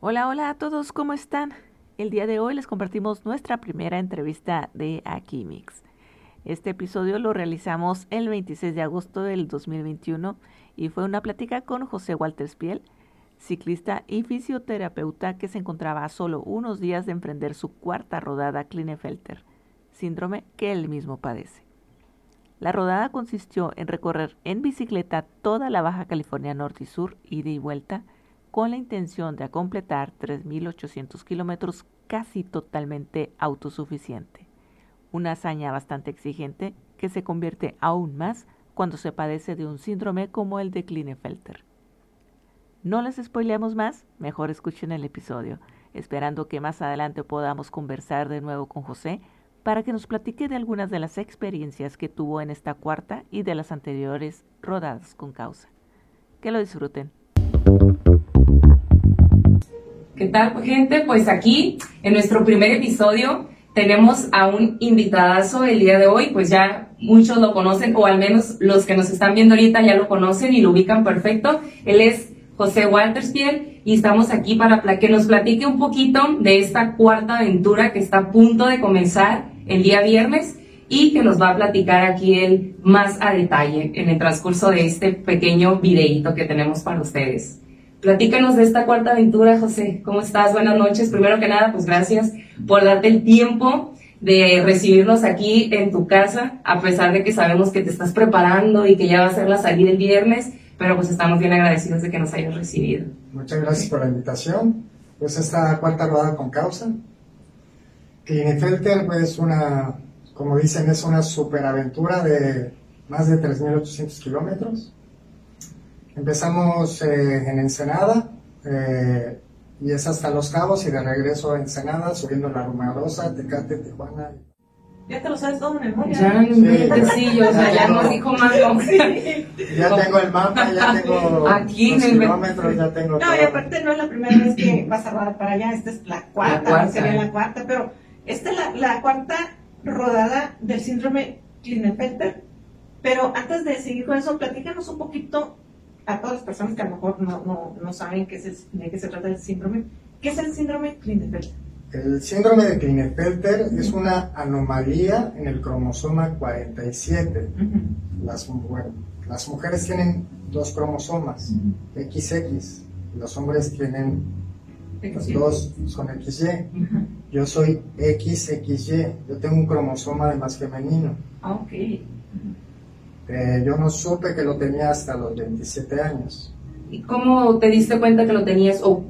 Hola, hola a todos, ¿cómo están? El día de hoy les compartimos nuestra primera entrevista de Aquimix. Este episodio lo realizamos el 26 de agosto del 2021 y fue una plática con José Walter Spiel, ciclista y fisioterapeuta que se encontraba a solo unos días de emprender su cuarta rodada Klinefelter, síndrome que él mismo padece. La rodada consistió en recorrer en bicicleta toda la Baja California Norte y Sur, ida y vuelta, con la intención de completar 3.800 kilómetros casi totalmente autosuficiente. Una hazaña bastante exigente que se convierte aún más cuando se padece de un síndrome como el de Klinefelter. No les spoileamos más, mejor escuchen el episodio, esperando que más adelante podamos conversar de nuevo con José para que nos platique de algunas de las experiencias que tuvo en esta cuarta y de las anteriores rodadas con causa. Que lo disfruten. ¿Qué tal, gente? Pues aquí, en nuestro primer episodio, tenemos a un invitadazo el día de hoy, pues ya muchos lo conocen, o al menos los que nos están viendo ahorita ya lo conocen y lo ubican perfecto. Él es José Walterspiel y estamos aquí para que nos platique un poquito de esta cuarta aventura que está a punto de comenzar el día viernes y que nos va a platicar aquí él más a detalle en el transcurso de este pequeño videíto que tenemos para ustedes. Platícanos de esta cuarta aventura, José. ¿Cómo estás? Buenas noches. Primero que nada, pues gracias por darte el tiempo de recibirnos aquí en tu casa, a pesar de que sabemos que te estás preparando y que ya va a ser la salida el viernes, pero pues estamos bien agradecidos de que nos hayas recibido. Muchas gracias por la invitación. Pues esta cuarta rodada con causa. Klinefelter pues es una, como dicen, es una superaventura de más de 3.800 kilómetros Empezamos eh, en Ensenada eh, y es hasta Los Cabos y de regreso a Ensenada, subiendo la Rumarosa, Tecate, Tijuana. Ya te lo sabes todo en memoria. Ya, sí, sí, o sea, ya nos dijo más. Ya tengo el mapa, ya tengo Aquí los kilómetros, ya tengo No, y aparte no es la primera vez que vas a rodar para allá, esta es la cuarta, la cuarta. sería la cuarta, pero esta es la, la cuarta rodada del síndrome Klinefelter. Pero antes de seguir con eso, platícanos un poquito a todas las personas que a lo mejor no, no, no saben qué es de qué se trata el síndrome. ¿Qué es el síndrome Klinefelter? El síndrome de Klinefelter es una anomalía en el cromosoma 47. las, las mujeres tienen dos cromosomas, XX, los hombres tienen los dos son XY. Yo soy XXY, yo tengo un cromosoma de más femenino. Ah, ok. Eh, yo no supe que lo tenía hasta los 27 años. ¿Y cómo te diste cuenta que lo tenías? ¿O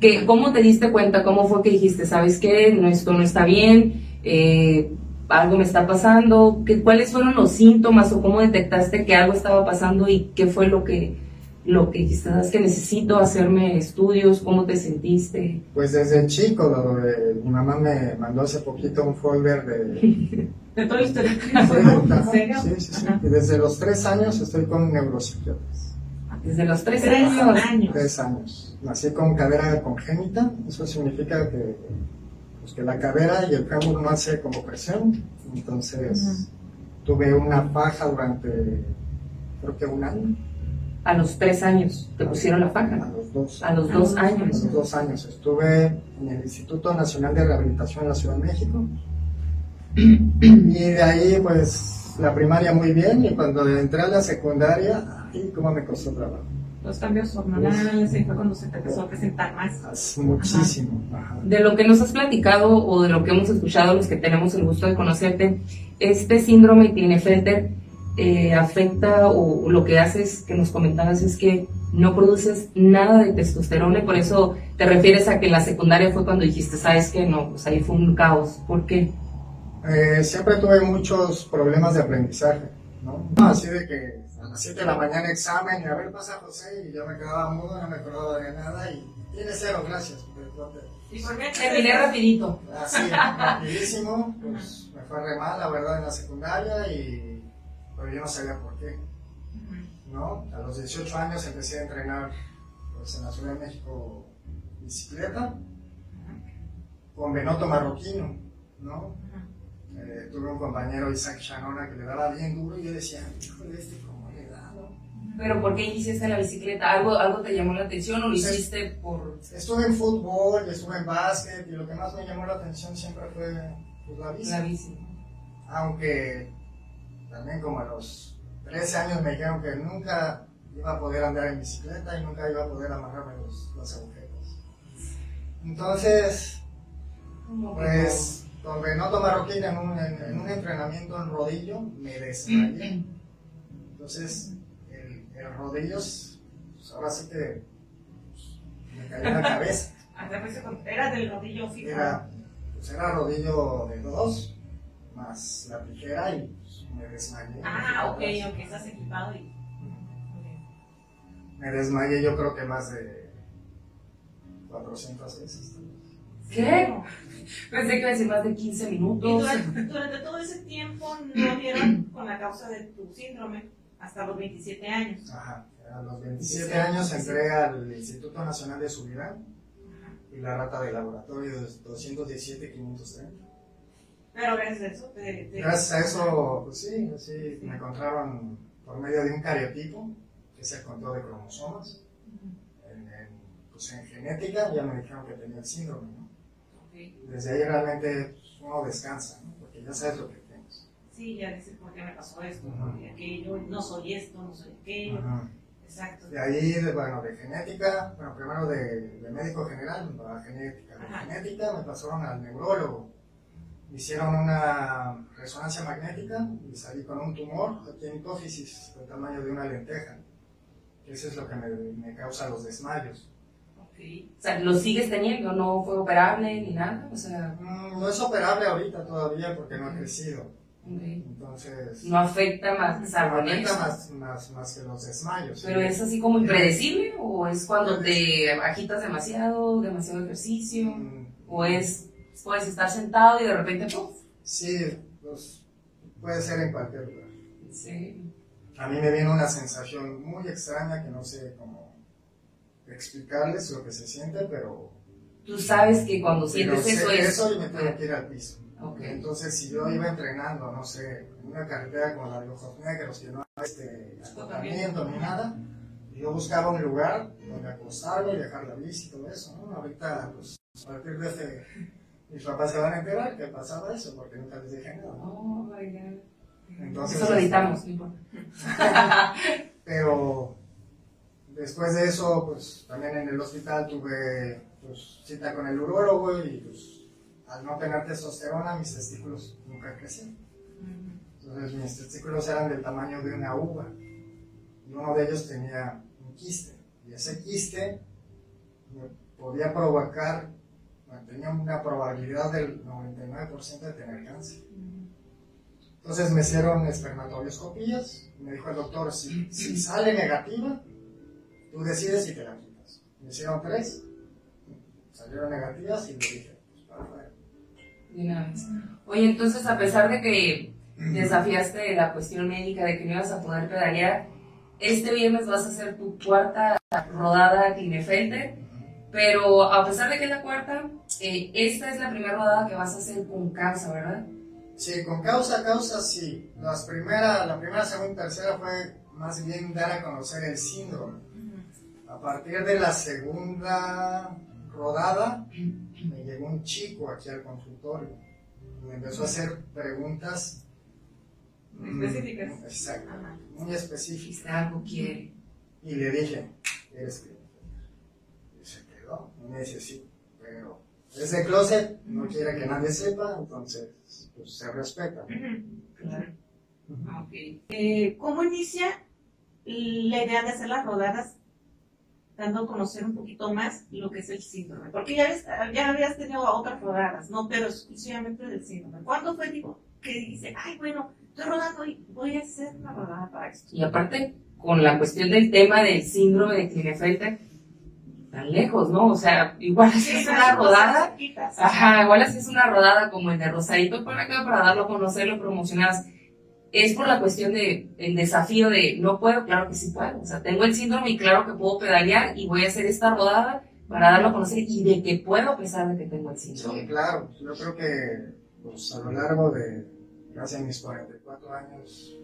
que, cómo te diste cuenta? ¿Cómo fue que dijiste, sabes qué, no, esto no está bien? Eh, algo me está pasando. ¿Qué, ¿Cuáles fueron los síntomas o cómo detectaste que algo estaba pasando y qué fue lo que, lo que sabes que necesito hacerme estudios? ¿Cómo te sentiste? Pues desde chico, mi mamá me mandó hace poquito un folder de... de todo el ¿En Sí, sí, sí. Y desde los tres años estoy con neuropsiquiatras. Desde los tres, años. Tres años. Nací con cadera congénita. Eso significa que, pues, que la cadera y el fémur no hace como presión. Entonces tuve una faja durante creo que un año. A los tres años te pusieron la faja. A los dos. A los dos años. A los dos años. Estuve en el Instituto Nacional de Rehabilitación en la Ciudad de México y de ahí, pues, la primaria muy bien, y cuando entré a la secundaria, ay, cómo me costó trabajo. Los cambios hormonales, y fue cuando se te empezó a presentar más. Muchísimo. De lo que nos has platicado o de lo que hemos escuchado, los que tenemos el gusto de conocerte, este síndrome Klinefelter eh, afecta o lo que haces, que nos comentabas, es que no produces nada de testosterona y por eso te refieres a que en la secundaria fue cuando dijiste, sabes que no, pues ahí fue un caos. ¿Por qué? Eh, siempre tuve muchos problemas de aprendizaje, ¿no? Así de que a las 7 de la mañana examen y a ver pasa José y yo me quedaba mudo, no me acordaba de nada y tiene cero, gracias. ¿Y por qué terminé rapidito? Así, rapidísimo, pues me fue re mal, la verdad, en la secundaria y pero yo no sabía por qué, ¿no? A los 18 años empecé a entrenar pues, en la Ciudad de México bicicleta con Benoto Marroquino, ¿no? Eh, tuve un compañero, Isaac Shanona, que le daba bien duro y yo decía, híjole, este cómo le da, ¿Pero por qué iniciaste la bicicleta? ¿Algo, ¿Algo te llamó la atención o lo hiciste por...? Estuve en fútbol, estuve en básquet y lo que más me llamó la atención siempre fue pues, la bici. La bici. Aunque también como a los 13 años me dijeron que nunca iba a poder andar en bicicleta y nunca iba a poder amarrarme los, los agujeros. Entonces, pues con Renato Marroquín en un, en, en un entrenamiento en rodillo me desmayé. Entonces, el, el rodillo, pues, ahora sí que pues, me cayó en la cabeza. Era del rodillo fijo. Era, pues era rodillo de dos, más la tijera y pues, me desmayé. Ah, ok, ok, estás equipado y... Me desmayé yo creo que más de 400 veces. ¿Qué? Pensé que iba a decir más de 15 Y minutos. durante, durante todo ese tiempo no dieron con la causa de tu síndrome hasta los 27 años. Ajá. A los 27 años entré al Instituto Nacional de Subirán y la rata de laboratorio es 217-530. Pero gracias a eso te... te- Gracias a eso, pues sí, sí, me encontraron por medio de un cariotipo, que es el control de cromosomas. En, en, pues en genética ya me dijeron que tenía el síndrome, ¿no? Ok. Desde ahí realmente uno descansa, ¿no? Porque ya sabes lo que tienes. Sí, ya dices por qué me pasó esto, por qué aquello, no soy esto, no soy aquello. Exacto. De ahí, de, bueno, de genética, bueno, primero de, de médico general, a genética. De Ajá. genética me pasaron al neurólogo. Hicieron una resonancia magnética y salí con un tumor aquí en hipófisis del tamaño de una lenteja. Eso es lo que me, me causa los desmayos. O sea, ¿lo sigues teniendo? ¿No fue operable ni nada? O sea, Mm, No es operable ahorita todavía porque no ha crecido. ok. Entonces, no afecta más, no salvo en afecta más, más, más que los desmayos. Pero ¿sí? es así como impredecible o es cuando te agitas demasiado, demasiado ejercicio Mm, o es puedes estar sentado y de repente ¡puf! Sí, pues, puede ser en cualquier lugar. Sí. A mí me viene una sensación muy extraña que no sé cómo explicarles lo que se siente, pero, Tú sabes que cuando sientes eso es eso y me tengo que ir al piso. Ok. Entonces, si yo iba entrenando, no sé, en una carretera como la de Ojos Negros, que no hay este acotamiento ni nada, yo buscaba un lugar donde acostarme y dejar la bici y todo eso, ¿no? Ahorita, pues, a partir de este, mis papás se van a enterar que pasaba eso, porque nunca les dije nada. Oh my God. Entonces, Eso lo editamos, no importa. Pero después de eso, pues también en el hospital tuve pues, cita con el urólogo y pues al no tener testosterona mis testículos nunca crecieron. Entonces mis testículos eran del tamaño de una uva y uno de ellos tenía un quiste y ese quiste podía provocar, tenía una probabilidad del 99% de tener cáncer. Entonces me hicieron espermatobioscopías me dijo el doctor, si sale negativa, tú decides si te la quitas. Me hicieron tres, salieron negativas y le dije, pues para afuera. De una vez. Oye, entonces a pesar de que desafiaste la cuestión médica de que no ibas a poder pedalear, este viernes vas a hacer tu cuarta rodada Klinefelter, pero a pesar de que es la cuarta, eh, esta es la primera rodada que vas a hacer con causa, ¿verdad? Sí, con causa, causa sí. Las primera, la primera, segunda tercera fue más bien dar a conocer el síndrome. A partir de la segunda rodada, me llegó un chico aquí al consultorio y me empezó a hacer preguntas mm, Específicas. Exacto, Ajá. muy específicas. Algo quiere. Y le dije, ¿eres Klinefelter? Y se quedó. Y me dice, sí, pero es de closet, no quiere que nadie sepa, entonces pues, se respeta. Claro. Ah, ok. Eh, ¿Cómo inicia la idea de hacer las rodadas dando a conocer un poquito más lo que es el síndrome? Porque ya, ves- ya habías tenido otras rodadas, no, pero exclusivamente del síndrome. ¿Cuándo fue digo, que dice, ay, bueno, estoy rodando y voy a hacer una rodada para esto? Y aparte, con la cuestión del tema del síndrome de Klinefelter, tan lejos, ¿no? O sea, igual si es una rodada, Chiquitas. Ajá, igual así es una rodada como el de Rosarito para acá, para darlo a conocer, lo promocionas. Es por la cuestión de desafío de no puedo, claro que sí puedo. O sea, tengo el síndrome y claro que puedo pedalear y voy a hacer esta rodada para darlo a conocer y de que puedo a pesar de que tengo el síndrome. Sí, claro. Yo creo que pues, a lo largo de casi mis 44 años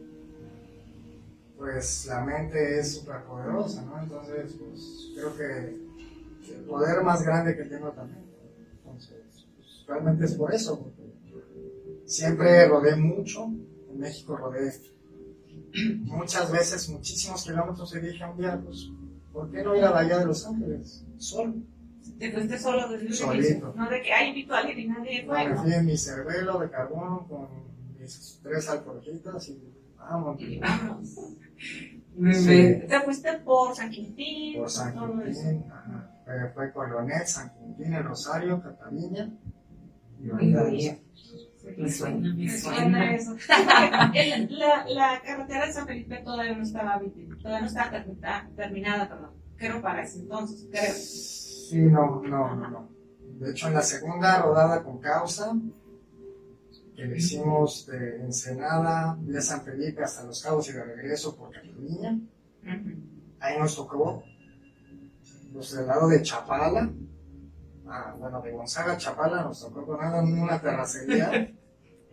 pues la mente es súper poderosa, ¿no? Entonces, pues creo que el poder más grande que tengo también. Entonces, pues, realmente es por eso, porque siempre rodé mucho, México rodé muchas veces, muchísimos kilómetros y dije un día, pues, ¿por qué no ir a la Bahía de Los Ángeles? Solo. Te fuiste solo desde Solito. No de que hay invito a alguien y nadie fue. Me fui en mi cervelo de carbón con mis tres alforjitas y vamos. Vamos. Sí. Te fuiste por San Quintín. Por San todo. Quintín, ajá. Eh, fue Colonet, San Quintín, El Rosario, Cataluña y Y. Me suena, me Me suena suena. eso. la, la carretera de San Felipe todavía no estaba, todavía no estaba terminada, terminada, perdón. Creo para ese entonces, creo. Sí, no, no, no, no. De hecho, en la segunda rodada con causa, que le hicimos de Ensenada, de San Felipe hasta Los Cabos y de regreso por Cataluña, ahí nos tocó los del lado de Chapala, ah, bueno, de Gonzaga a Chapala nos tocó con una terracería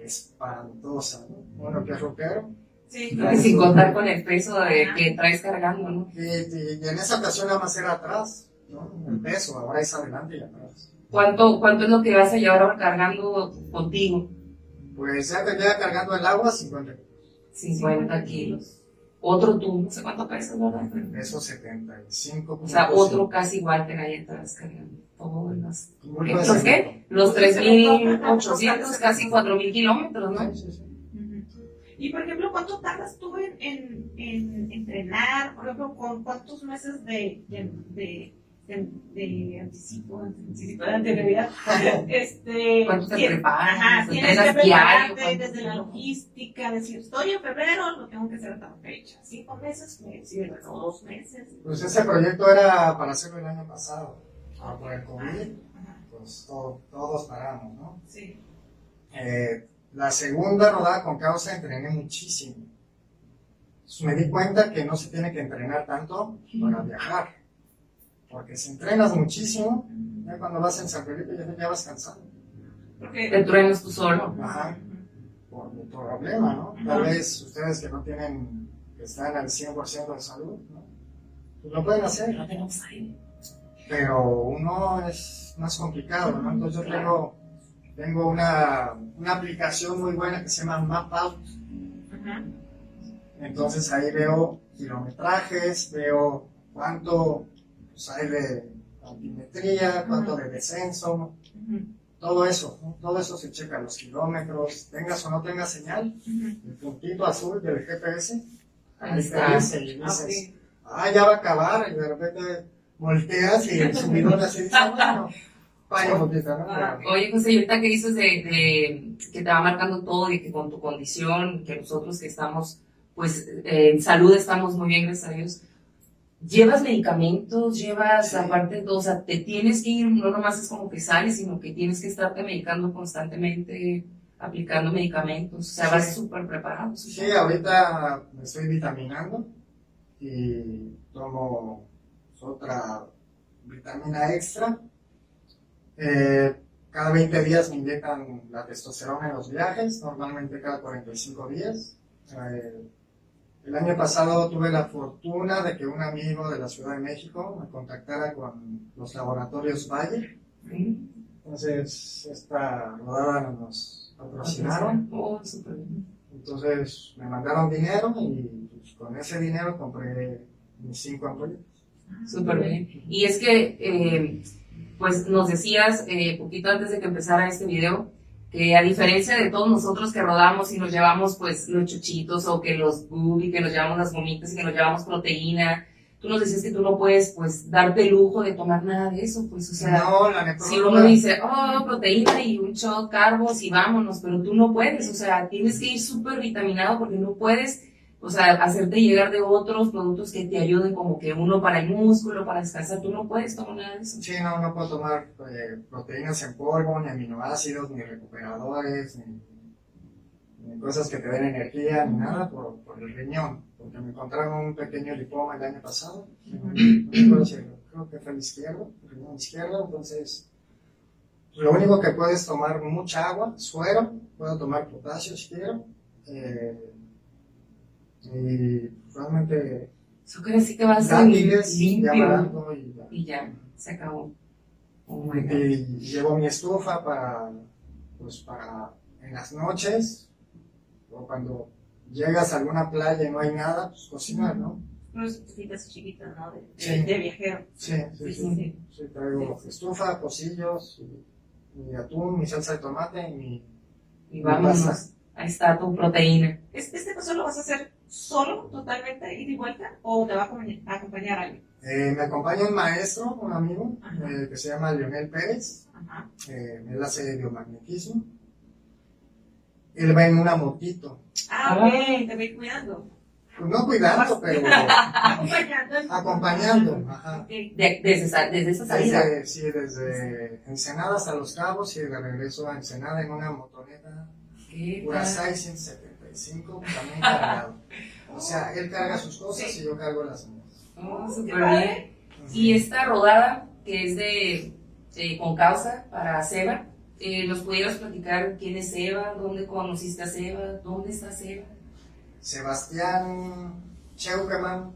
espantosa, ¿no? Bueno, que es rockero. Sí, Y sin contar con el peso de que traes cargando, ¿no? Y, y- y en esa ocasión nada más era atrás, ¿no? El peso, ahora es adelante y atrás. ¿Cuánto, ¿Cuánto es lo que vas a llevar ahora cargando contigo? Pues ya te queda cargando el agua 50 50 kilos. Otro tú, no sé cuánto pesas, ¿verdad? Peso 75. O sea, otro casi igual te ahí atrás cargando. Todo los, ¿Los qué? Los 3.800, casi 4.000 kilómetros, ¿no? Sí, sí, sí. Ujú. Y por ejemplo, ¿cuánto tardas tú en, en, en entrenar? Por ejemplo, ¿con cuántos meses de, de, de, de, de anticipo, anticipo de anterioridad? este, ¿Cuánto te preparas? Ajá, ¿Te tienes que diario? prepararte desde la logística, decir, estoy en febrero, lo tengo que hacer a tal fecha. Cinco meses, me sirve, o dos meses. Pues ese proyecto era para hacerlo el año pasado. Ah, por el COVID, Ajá, pues todo- todos paramos, ¿no? sí. Eh, la segunda rodada con causa entrené muchísimo. Pues me di cuenta que no se tiene que entrenar tanto para viajar. Porque si entrenas muchísimo, ya cuando vas en San Felipe ya, ya vas cansado. Porque, Te truenas tú solo. Ajá. Por mi problema, ¿no? Tal vez ustedes que no tienen, que están al 100% de salud, ¿no? Pues lo pueden hacer. No tenemos aire. pero uno es más complicado, ¿no? Entonces yo tengo, tengo una, una aplicación muy buena que se llama MapOut, entonces ahí veo kilometrajes, veo cuánto pues, hay de altimetría, cuánto de descenso, todo eso, ¿no? todo eso se checa, los kilómetros, tengas o no tengas señal, el puntito azul del GPS, Ahí te está. dice y Ah, sí. ah, ya va a acabar, y de repente volteas y el subidón así dice, bueno, vaya ¿no? Ah, Oye, José, ahorita que dices de, de que te va marcando todo y que con tu condición, que nosotros que estamos, pues, eh, en salud estamos muy bien, gracias a Dios. ¿Llevas medicamentos? ¿Llevas, aparte, o sea, te tienes que ir, no nomás es como que sales, sino que tienes que estarte medicando constantemente, aplicando medicamentos? O sea, Sí. vas súper preparado. Sí, ahorita me estoy vitaminando y tomo otra vitamina extra. Eh, cada 20 días me inyectan la testosterona en los viajes, normalmente cada 45 días. Eh, el año pasado tuve la fortuna de que un amigo de la Ciudad de México me contactara con los laboratorios. ¿Sí? Entonces, esta rodada nos patrocinaron. Oh. Entonces me mandaron dinero y pues, con ese dinero compré mis cinco ampolletas. Súper bien. Y es que, eh, pues nos decías eh, poquito antes de que empezara este video, que a diferencia de todos nosotros que rodamos y nos llevamos pues los chuchitos o que los y que nos llevamos las gomitas y que nos llevamos proteína, tú nos decías que tú no puedes pues darte el lujo de tomar nada de eso, pues o sea, no, la si uno dice, oh, proteína y un shot, carbos y vámonos, pero tú no puedes, o sea, tienes que ir súper vitaminado porque no puedes, o sea, hacerte llegar de otros productos que te ayuden como que uno para el músculo, para descansar, tú no puedes tomar nada de eso. sí, no, no puedo tomar eh, proteínas en polvo, ni aminoácidos, ni recuperadores, ni, ni cosas que te den energía, ni nada por, por el riñón, porque me encontraron un pequeño lipoma el año pasado, acuerdo si- creo que fue el izquierdo, el riñón izquierdo, entonces lo único que puedes tomar mucha agua, suero, puedo tomar potasio si quiero, eh, Y realmente Eso quiere decir que va a ser limpio y ya. y ya, se acabó. Oh my God. Y llevo mi estufa para, pues para en las noches, o cuando llegas a alguna playa y no hay nada, pues cocinar, ¿no? Unas estufitas chiquitas, ¿no? De, de- Sí. de viajero. Sí, sí, Sí, sí. sí. Sí, traigo estufa, pocillos, y, mi atún, mi salsa de tomate y mi... Y vámonos. Ahí está tu proteína. ¿Es- ¿Este paso lo vas a hacer solo, totalmente, ida y vuelta, o te va a acompañar, a alguien? Eh, me acompaña un maestro, un amigo, eh, que se llama Leonel Pérez. Ajá. Eh, él hace biomagnetismo. Él va en una motito. Ah, ah. ok, te voy cuidando. Pues no cuidando, pero acompañando. acompañando ajá. De, desde, esa, desde esa salida. Desde, sí, desde Ensenada hasta Los Cabos y de regreso a Ensenada en una motoneta. Curasai 45, también cargado. O sea, él carga sus cosas y yo cargo las mías. Oh. Y esta rodada, que es de, con causa para Seba, eh, ¿nos pudieras platicar quién es Seba? ¿Dónde conociste a Seba? ¿Dónde está Seba? Sebastián Cheukeman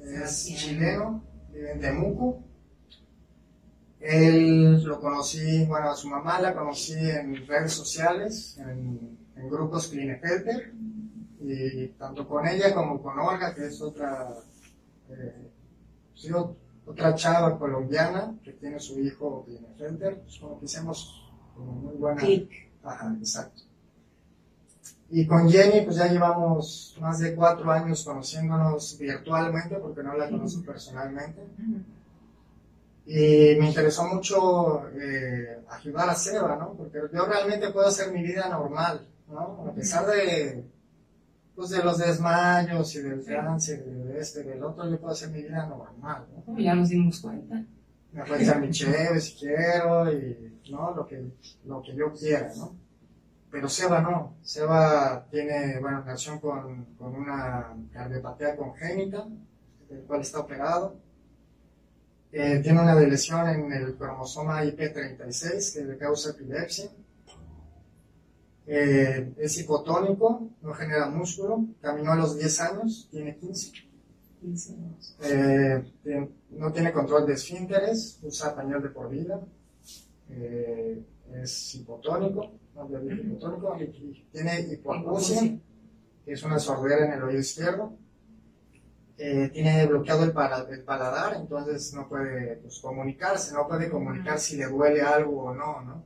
es chileno, vive en Temuco. Él lo conocí, bueno, a su mamá la conocí en redes sociales, en grupos Klinefelter, y tanto con ella como con Olga, que es otra, eh, sí, ot- otra chava colombiana que tiene su hijo Klinefelter, pues como que hicimos como muy buena. Clic. Ajá, exacto. Y con Jenny, pues ya llevamos más de cuatro años conociéndonos virtualmente, porque no la conozco personalmente. Y me interesó mucho eh, ayudar a Seba, ¿no? Porque yo realmente puedo hacer mi vida normal, ¿no? A pesar de, pues de los desmayos y del cáncer, y de este y del otro, yo puedo hacer mi vida normal, ¿no? Ya nos dimos cuenta. Me puedo echar mi cheve si quiero y, ¿no? Lo que, lo que yo quiera, ¿no? Pero Seba no. Seba tiene, bueno, relación con, con una cardiopatía congénita, del cual está operado. Eh, tiene una lesión en el cromosoma IP36 que le causa epilepsia. Eh, es hipotónico, no genera músculo, caminó a los 10 años, tiene 15. Eh, no tiene control de esfínteres, usa pañal de por vida, eh, es hipotónico, no, hipotónico, tiene hipoacusia, que es una sordera en el oído izquierdo, Eh, tiene bloqueado el, para- el paladar, entonces no puede pues, comunicarse, no puede comunicar si le duele algo o no, ¿no?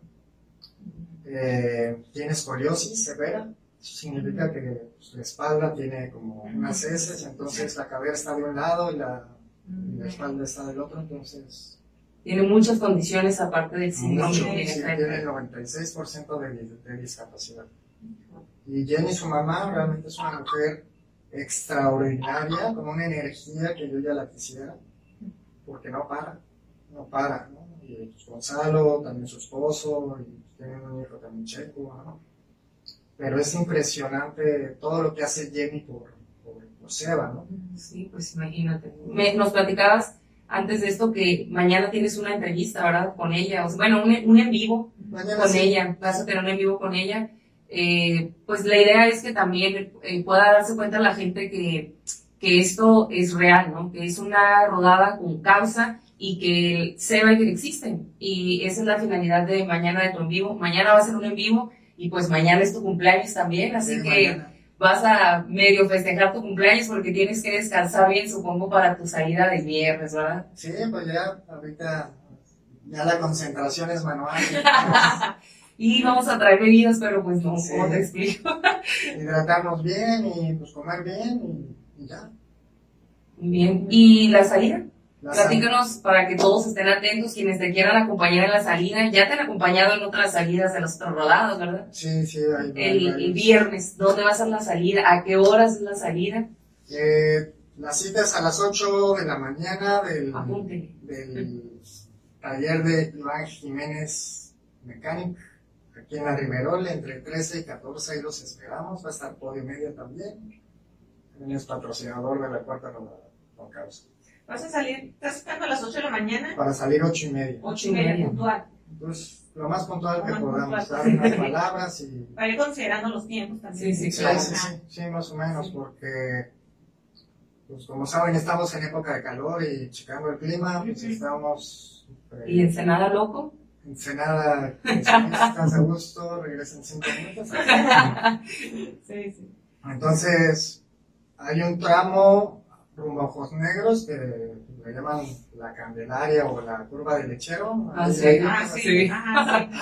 Eh, tiene escoliosis severa, eso significa que pues, la espalda tiene como unas heces, entonces la cabeza está de un lado y la, y la espalda está del otro, entonces Tiene muchas condiciones aparte del síndrome mucho, sí, tiene el 96% de, de discapacidad. Y Jenny, su mamá, realmente es una mujer extraordinaria, con una energía que yo ya la quisiera, porque no para, no para, ¿no? Y pues, Gonzalo, también su esposo, y también checo, ¿no? Pero es impresionante todo lo que hace Jenny por, por, por Seba, ¿no? Sí, pues imagínate. Me- nos platicabas antes de esto que mañana tienes una entrevista, ¿verdad? Con ella. O sea, bueno, un, un en vivo Mañana con sí. ella. Vas a tener un en vivo con ella. Eh, pues la idea es que también eh, pueda darse cuenta la gente que, que esto es real, ¿no? Que es una rodada con causa y que sepa que existen. Y esa es la finalidad de mañana de tu en vivo. Mañana va a ser un en vivo y pues mañana es tu cumpleaños también, así Sí, que mañana. vas a medio festejar tu cumpleaños porque tienes que descansar bien, supongo, para tu salida de viernes, ¿verdad? Sí, pues ya, ahorita, ya la concentración es manual. Y vamos a traer bebidas, pero pues no, Sí. ¿cómo te explico? hidratarnos bien y pues comer bien y, y ya. Bien. ¿Y la salida? Platícanos para que todos estén atentos, quienes te quieran acompañar en la salida. Ya te han acompañado en otras salidas de los otros rodados, ¿verdad? Sí, sí, hay El, el viernes, ¿dónde va a ser la salida? ¿A qué horas es la salida? Eh, la cita es a las 8 de la mañana del, Apunte. del taller de Iván Jiménez Mecánic, aquí en la Riverol, entre 13 y 14, ahí los esperamos, va a estar Podio Media también, también es patrocinador de la cuarta rodada, con causa, Vas a salir, estás sacando a las 8 de la mañana, para salir 8 y media. 8 y media puntual. pues lo más puntual que podamos, dar unas palabras y... Para ir considerando los tiempos también. Sí, sí, Sí, claro. sí, sí, sí, más o menos, porque, pues como saben, estamos en época de calor y checando el clima, pues estamos... eh, ¿Y Ensenada loco? Ensenada, que si estás a gusto, regresa en cinco minutos. Sí, sí. Entonces, hay un tramo rumbo a Ojos Negros que le llaman la Candelaria o la curva del lechero. Ah, Ahí- sí. ahí- Ah, Sí.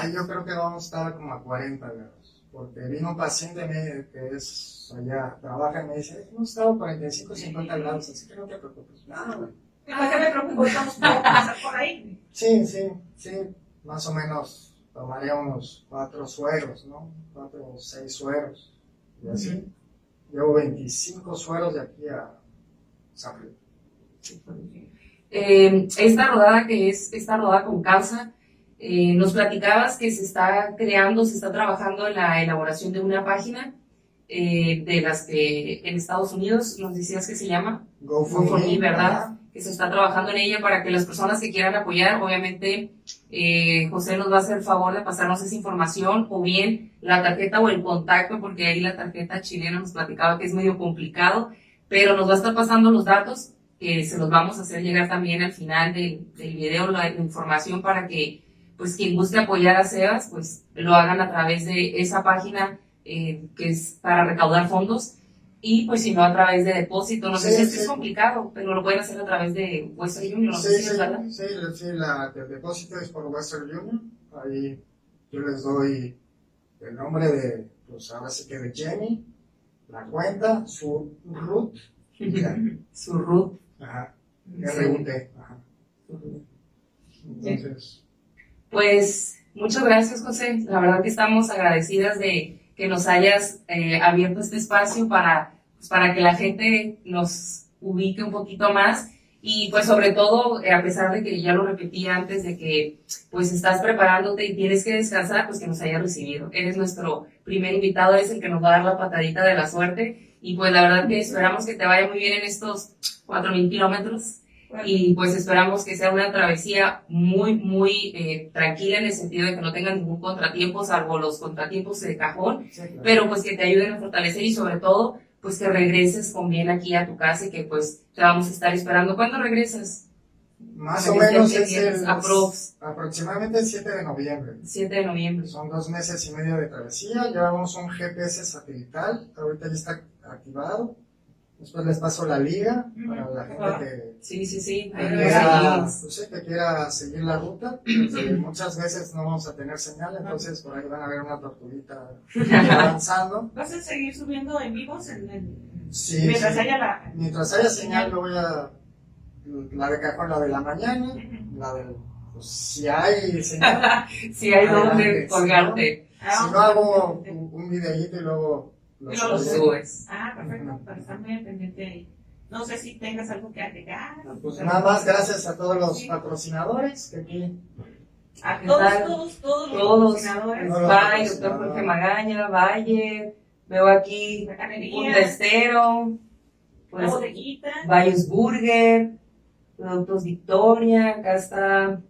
ahí yo creo que vamos a estar como a 40 grados. Porque vino un paciente que es allá, trabaja y me dice, hemos estado a 45, 50 grados, así que no te preocupes. Ah, güey. ¿Para qué me preocupo? Estamos por pasar por ahí. Sí, sí, sí, más o menos tomaría unos cuatro sueros, ¿no? Cuatro o seis sueros. Y así. Llevo 25 sueros de aquí a. Eh, esta rodada que es esta rodada con causa, eh, nos platicabas que se está creando, se está trabajando en la elaboración de una página eh, de las que en Estados Unidos nos decías que se llama, Go Go for Me, ¿verdad? ajá. que se está trabajando en ella para que las personas que quieran apoyar, obviamente eh, José nos va a hacer el favor de pasarnos esa información o bien la tarjeta o el contacto, porque ahí la tarjeta chilena nos platicaba que es medio complicado, pero nos va a estar pasando los datos que se los vamos a hacer llegar también al final del, del video, la, información para que pues quien guste apoyar a Sebas, pues lo hagan a través de esa página eh, que es para recaudar fondos y pues si no a través de depósito, no sé Sí, si esto sí. es complicado, pero lo pueden hacer a través de Western Union, no sé Sí, si sí, es verdad. sí, sí, la, el depósito es por Western Union. Ahí yo les doy el nombre de, pues ahora sí que de Jenny, la cuenta, su root, ya. Su root. Ajá, Sí. R-U-T, ajá. Entonces, Pues muchas gracias, José. La verdad que estamos agradecidas de que nos hayas eh, abierto este espacio para, pues, para que la gente nos ubique un poquito más. Y pues sobre todo, eh, a pesar de que ya lo repetí antes, de que pues estás preparándote y tienes que descansar, pues que nos hayas recibido. Eres nuestro primer invitado, eres el que nos va a dar la patadita de la suerte. Y pues la verdad que esperamos que te vaya muy bien en estos 4.000 kilómetros y pues esperamos que sea una travesía muy, muy eh, tranquila en el sentido de que no tengan ningún contratiempo, salvo los contratiempos de cajón, sí, claro. pero pues que te ayuden a fortalecer y sobre todo, pues que regreses con bien aquí a tu casa y que pues te vamos a estar esperando. ¿Cuándo regresas? Más o menos es el, aprox. aproximadamente el 7 de noviembre. 7 de noviembre. Son dos meses y medio de travesía. Llevamos un GPS satelital. Ahorita ya está activado. Después les paso la liga para la gente Ah. que, Sí, sí, sí. que ahí lo quiera, seguimos. pues sí, que quiera seguir la ruta. porque muchas veces no vamos a tener señal, entonces por ahí van a ver una tortuguita avanzando. ¿Vas a seguir subiendo en vivos en, en- Sí, mientras sí. haya la... Mientras haya señal, yo voy a. La de cajón, la de la mañana, la del. Pues, si hay señal. Si hay donde colgarte, si no hago un, un videíto y luego lo Y lo luego subiré. subes. Ah, perfecto, para estar muy al pendiente ahí. No sé si tengas algo que agregar. Pues nada más gracias a todos los patrocinadores que aquí. A ¿Qué todos, todos, todos los Todos. patrocinadores. Todos. Bye, doctor Jorge Magaña, Bayer, veo aquí un testero, la pues bodeguita. Burger, Productos Victoria, acá está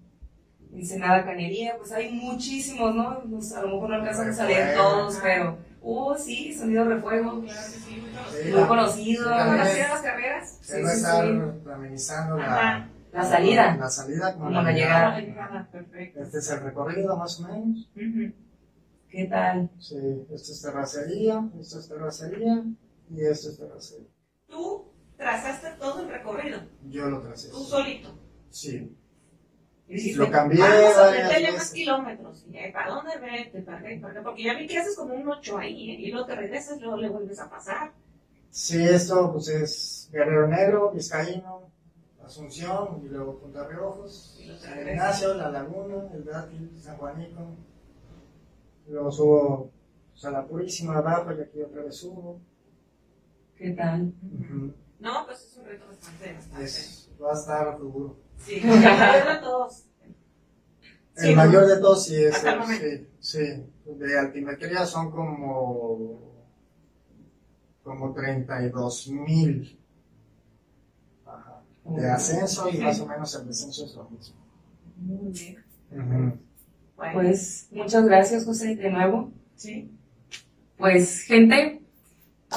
Ensenada Canería, pues hay muchísimos, ¿no? Pues, a lo mejor no alcanzan a salir todos, pero, uh, sí, Sonido Refuego, Claro que sí, muy la- conocido. ¿Conocías las carreras? Se Sí, va a sí, estar sí. amenizando la. La salida. La salida como, Como la la llegada. llegada. Perfecto. Este es el recorrido más o menos. ¿Qué tal? Sí, esto es terracería, esto es terracería y esto es terracería. Tú trazaste todo el recorrido, Yo lo tracé. tú solito. Sí. Y Lo cambié Vamos a meterle más kilómetros. Y, eh, ¿Para dónde vete? ¿Para qué? ¿Para qué? Porque ya vi que haces como un 8 ahí ¿eh? y luego te regresas, luego le vuelves a pasar. Sí, esto pues es Guerrero Negro, Vizcaíno, Asunción y luego Punta Riojos, San. Ignacio, La Laguna, El Dátil, San Juanico. Luego subo pues, a la Purísima abajo y aquí otra vez subo. ¿Qué tal? Ujú. No, pues es un reto bastante, bastante. Es- va a estar duro. Sí, la mayoría de todos. El Sí, mayor de todos sí es el el- sí, sí. De altimetría son como como 32 mil de ascenso y más o menos el descenso es lo mismo. Muy bien. Pues muchas gracias, José, de nuevo. Sí. Pues, gente,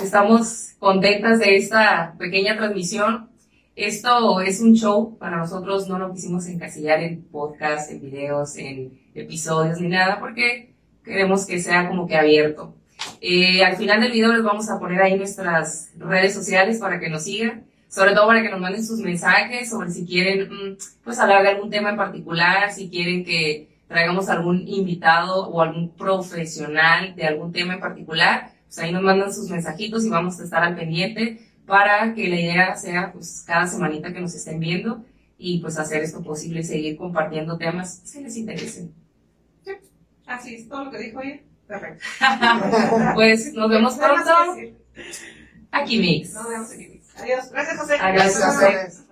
estamos contentas de esta pequeña transmisión. Esto es un show, para nosotros no lo quisimos encasillar en podcast, en videos, en episodios ni nada, porque queremos que sea como que abierto. Eh, al final del video les vamos a poner ahí nuestras redes sociales para que nos sigan, sobre todo para que nos manden sus mensajes sobre si quieren mm, pues hablar de algún tema en particular, si quieren que traigamos algún invitado o algún profesional de algún tema en particular, pues ahí nos mandan sus mensajitos y vamos a estar al pendiente para que la idea sea pues cada semanita que nos estén viendo y pues hacer esto posible, seguir compartiendo temas que les interesen. Así es, todo lo que dijo ella. Perfecto. pues nos vemos pronto. Aquí Mix. Nos vemos aquí Mix. Adiós. Gracias, José. Adiós, José.